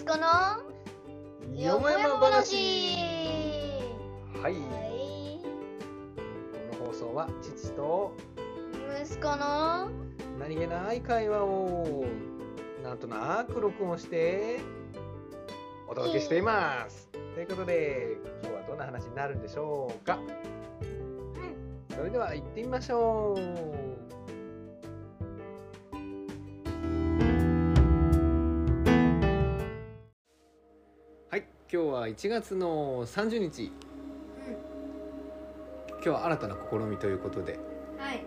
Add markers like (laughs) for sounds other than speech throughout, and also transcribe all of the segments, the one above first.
息子のよもやま話。はい。はいこの放送は父と息子の何気ない会話をなんとなく録音してお届けしています。ということで今日はどんな話になるんでしょうか。それでは行ってみましょう。今日は1月の30日。今日は新たな試みということで。はい。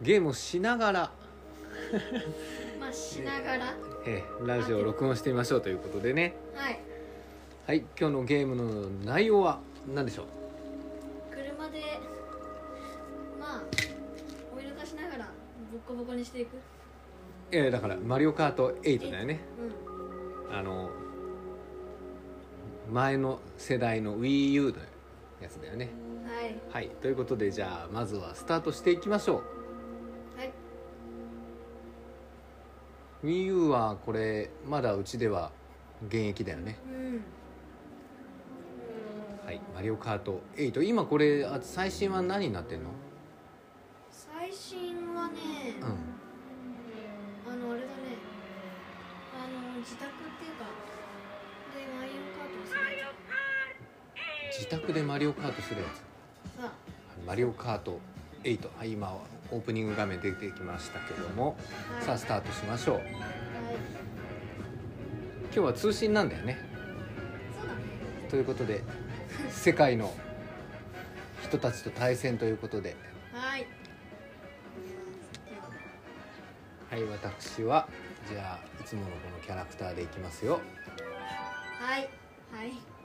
ゲームをしながら、(laughs) まあしながら。えーラジオを録音してみましょうということでね。はい。はい今日のゲームの内容は何でしょう？車でまあ追い抜かしながらボッコボコにしていく。えーだから「マリオカート8」だよね。うん。あの前の世代の WiiU のやつだよね。はい。はい。ということでじゃあまずはスタートしていきましょはい、う WiiU はこれまだうちでは現役だよね。うん。はい「マリオカート8」今これあ最新は何になってんの？宅でマリオカートするやつ。マリオカート8、はい、今オープニング画面出てきましたけども、あはい。さあスタートしましょう。はい。今日は通信なんだよね。ということで世界の人たちと対戦ということで。はい。はい私はじゃあいつものこのキャラクターでいきますよ。はい。はい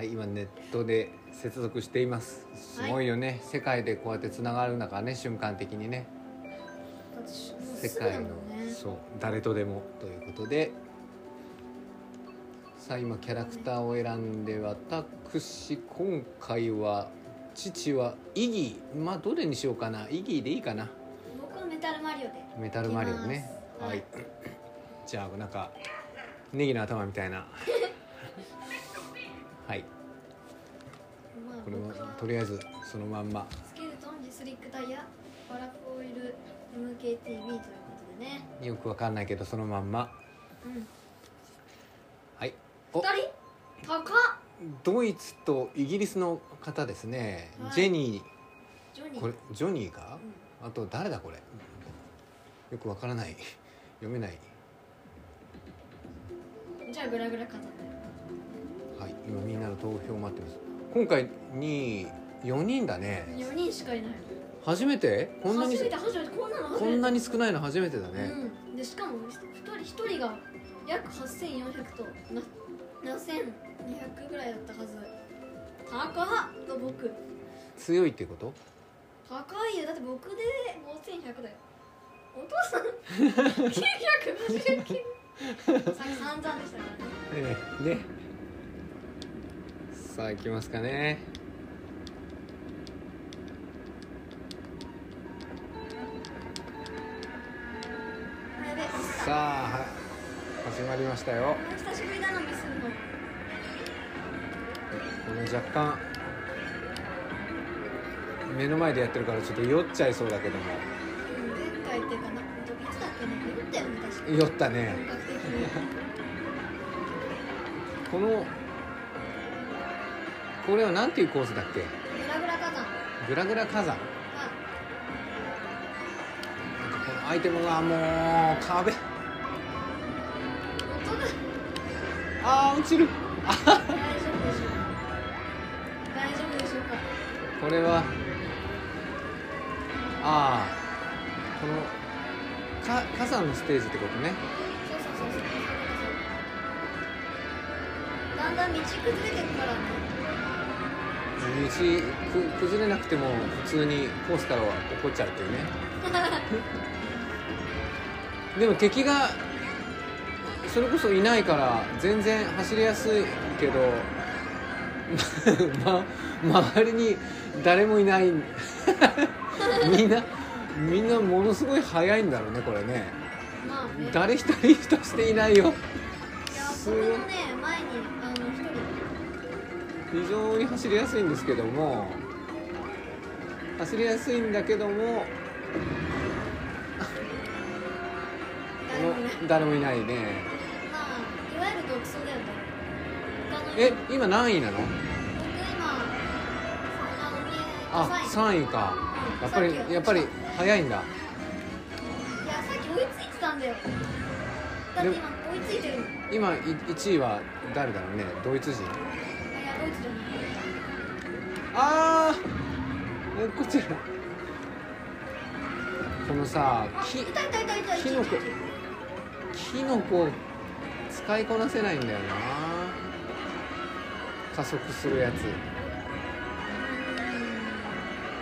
はい今ネットで接続しています。すごいよね、世界でこうやってつながる中ね瞬間的にね。世界のそう誰とでもということで。さあ今キャラクターを選んで私今回は父はイギー。まあどれにしようかな。イギーでいいかな。僕はメタルマリオで。メタルマリオね。ははい。い。じゃあなんかネギの頭みたいなはい。まあこれ僕ははとりあえずそのまんま。スケルトンジスリックタイヤパラフォイル MKTV ということでね。よくわかんないけどそのまんま。うん。はい。お。二人？高っ！ドイツとイギリスの方ですね、はい。ジェニジョニー。ーこれジョニーかう、ん。あと誰だこれ？よくわからない。読めない。じゃあグラグラ飾って。はい今みんなの投票待ってます。今回に4人だね。4人しかいない。初めて？こんなに初めて初めてこんなのこんなに少ないの初めてだね、うん、でしかも一人一人が約8400とな7200ぐらいだったはず。高っ！と僕。強いってこと？高いよ。だって僕で5100だよ。お父さん。(laughs) 959さっき散々でしたからね。ええ。でさあ行きますかね。さあは始まりましたよ。久しぶりだなミスこの若干目の前でやってるからちょっと酔っちゃいそうだけども。うん前回っていうかないつだっけね言ったよね確か。酔ったね。このこれはなんていうコースだっけ？グラグラ火山。グラグラ火山。がなんかこのアイテムがもう壁。あー落ちる。大丈夫でしょうか？大丈夫でしょうか？これはああこのか火山のステージってことね。そうそうそうそう。だんだん道崩れてくから。ね道く崩れなくても普通にコースからは落っこっちゃうっていうね。(laughs) でも敵がそれこそいないから全然走りやすいけどま (laughs) 周りに誰もいない。(laughs) みんなみんなものすごい速いんだろうねこれね。まあね。誰一人としていないよ。ね前非常に走りやすいんですけども走りやすいんだけども誰もいない。ね。まあいわゆる独走だよね。え今何位なの？あの見えあ三位3位か。うん。やっぱりやっぱり早いんだ。いやさっき追いついてたんだよ。だって今追いついてる今1位は誰だろうね。ドイツ人？ああこちらこのさあきいたいたいたいたキノコキノコ使いこなせないんだよな。加速するやつ。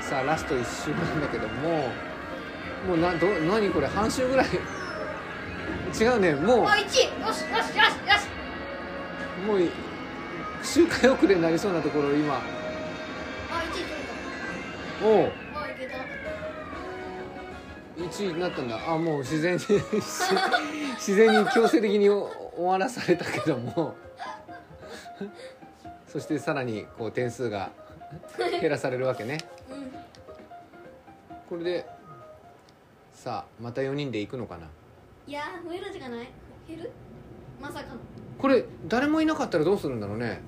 さあラスト1周なんだけどももうなど何これ半周ぐらい。違うねもあ1位よしよしよしよし。うもうい周回遅れになりそうなところ今。あ1位取れおう。いけた1位になったんだ。あもう自然に (laughs) 自然に強制的に終わらされたけども。(laughs) そしてさらにこう点数が減らされるわけね。うん。これでさあまた4人で行くのかな？いやー増えるじゃない？減る？まさかの。これ誰もいなかったらどうするんだろうね。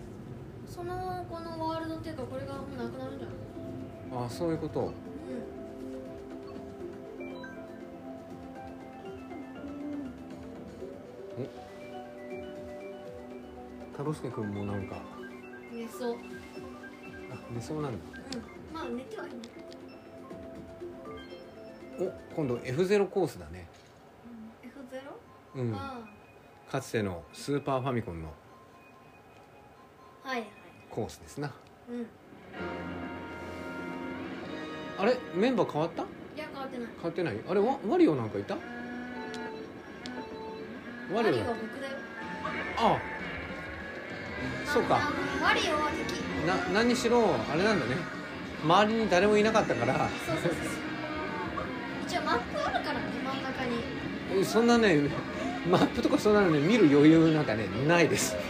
そのこのワールドっていうかこれがもうなくなるんじゃない？あそういうこと。うん。太郎介君もなんか。寝そう。うんあ寝そうなん。だまあ寝てはいない。お今度 F0 コースだね。F0? うん。あかつてのスーパーファミコンのあはいはい。コースですな。うん。いあれ？メンバー変わった？や変わってない。変わってない？あれワワリオなんかいた？ワリオだ。ワリオは僕だよ。あそうか。ワリオは敵。な何にしろあれなんだね。周りに誰もいなかったから。そうそうそうそう。一応マップあるからね真ん中に。えそんなねマップとかそんなのね見る余裕なんかねないです。(laughs)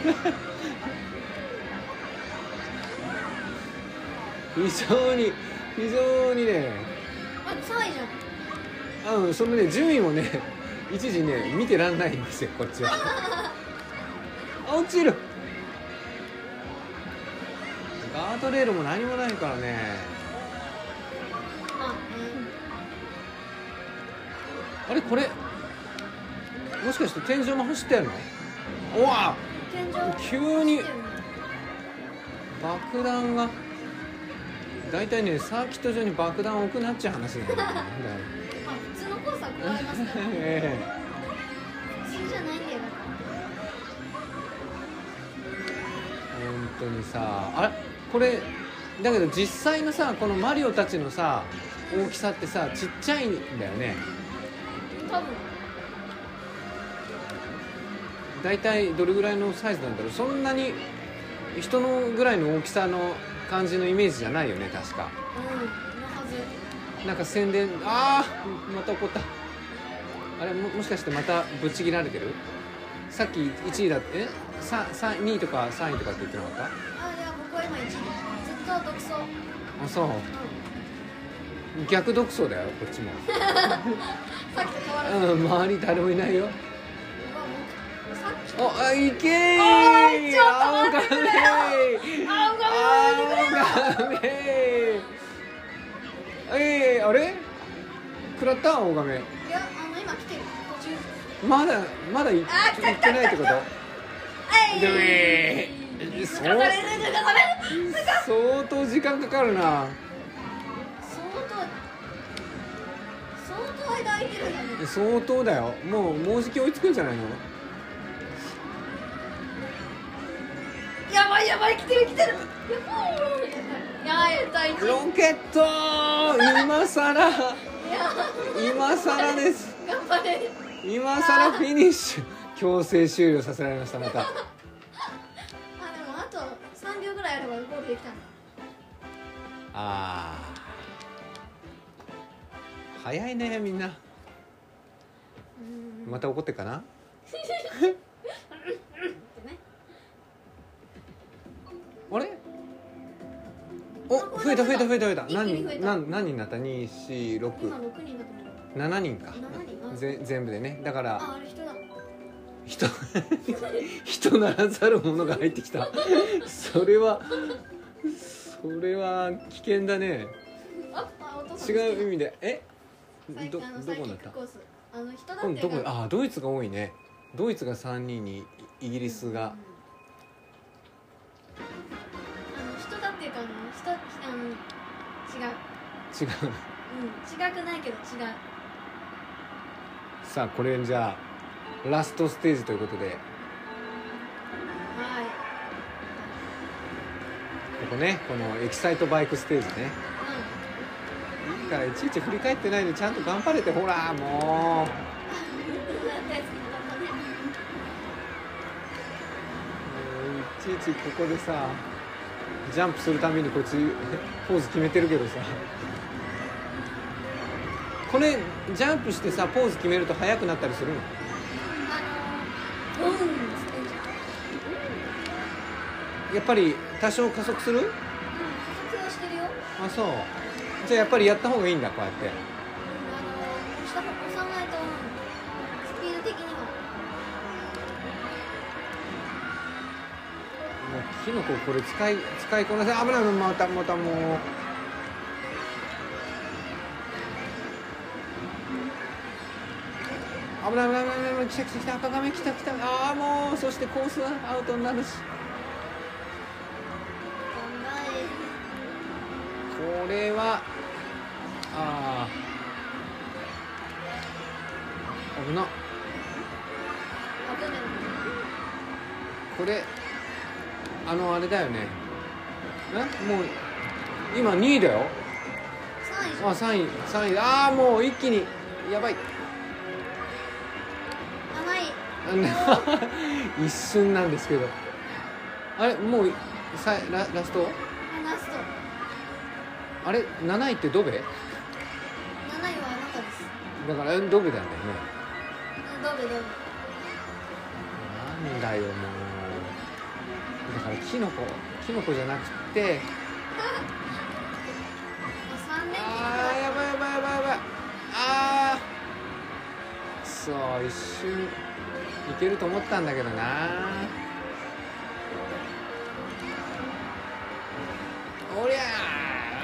非常に非常にねまず3位じゃんあのそのね順位もね (laughs) 一時ね見てらんないんですよこっちは。あ (laughs) 落ちる。ガードレールも何もないからね。まああれこれもしかして天井も走ってやるの？うわ急に爆弾が大体ねサーキット上に爆弾を置くなっちゃう話なんだよね。まあ普通のコースは加えますから (laughs) え普通じゃないんだよ本当にさあれ？これだけど実際のさこのマリオたちのさ大きさってさちっちゃいんだよね。多分。大体どれぐらいのサイズなんだろう。そんなに人のぐらいの大きさの感じのイメージじゃないよね確か。うんのはずなんか宣伝ああまた怒った。あれももしかしてまたぶっちぎられてる？さっき1位だってえ？ささ2位とか3位とかって言ってなかっあいや僕は今1位ずっと独走。たあそう。逆独走だよこっちも。(laughs) さっきと変わらず。うん周り誰もいないよ。あいけー！おいちょっと待ってくれ青が亀青亀えー、あれ？食らった？青亀。いやあの今来てる。途中まだまだ行ってないってこと？はいでもえー抜かされる抜かされる相当時間かかるな。相当相当間空いてるんだね。相当だよ。もうもうじき追いつくんじゃないの？ばいやばい来てる来てる。やばいやばいやった1位ロケット今さら今さらです。頑張れ今さらフィニッシュ。強制終了させられましたまた。あでもあと3秒ぐらいあればゴールできたんだあー。早いねみんな。うん。また怒ってっかな？(laughs) お増えた増えた増えた増えた。増えた。何何人になった？2 4今6 6人だと思う。7人か。7人？あぜ全部でね。だからああれ人だ。人 (laughs) 人ならざるものが入ってきた。(laughs) それはそれは危険だね。違う意味で。え？どどこになった？あの人どこ？あドイツが多いね。ドイツが3人にイギリスが。うん。うかあの人あの違う。違ううん違くないけど違う。さあこれじゃあラストステージということで。はい。ここねこのエキサイトバイクステージね。いいからいちいち振り返ってないでちゃんと頑張れてほら (laughs) もういちいちここでさジャンプするためにこっち (laughs) ポーズ決めてるけどさ。これジャンプしてさポーズ決めると速くなったりするの？やっぱり多少加速する？うん加速はしてるよ。あそう。じゃあやっぱりやった方がいいんだこうやってもうキノコこれ使い。使い。こなせ危ない。またまたもう危ない。危ない。危ない。来た来た来た赤髪来た来たああもうそしてコースアウトになるしこれはああ危なこれあのあれだよね。え？もう今2位だよ。3位。じゃんあ3位。3位。ああもう一気に。やばい。7位 (laughs) 一瞬なんですけど。あれ？もうさララスト？ラスト。あれ？7位ってドベ？7位はあなたです。だからえドベなんだよね。うんドベドベ。なんだよもうだからキノコキノコじゃなくてもう3連あーやばいやばいやばいやばい。あーそう一瞬いけると思ったんだけどな。おりゃ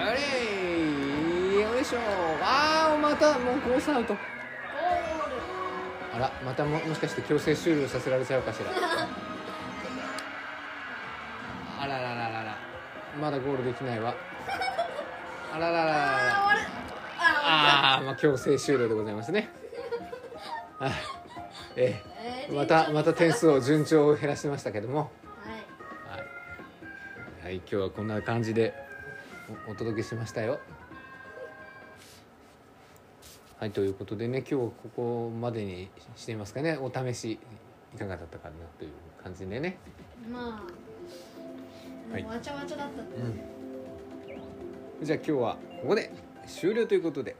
ーおれーよいしょ。あーまたもうコースアウトあらまたももしかして強制終了させられちゃうかしら (laughs) まだゴールできないわ。あららららああまあ強制終了でございますね。はいえ。ええまたまた点数を順調を減らしてましたけども。はい。はい、はい、今日はこんな感じでおお届けしましたよ。はいということでね今日はここまでにしていますかね。お試しいかがだったかなという感じでね。まあはい。もうわちゃわちゃだったんで。うん。じゃあ今日はここで終了ということで。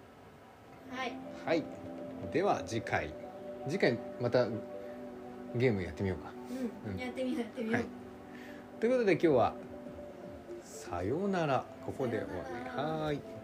はい。はい。では次回。次回またゲームやってみようか。うん、うん。やってみようやってみよう、はい。ということで今日はさようなら。ここで終わり。はーい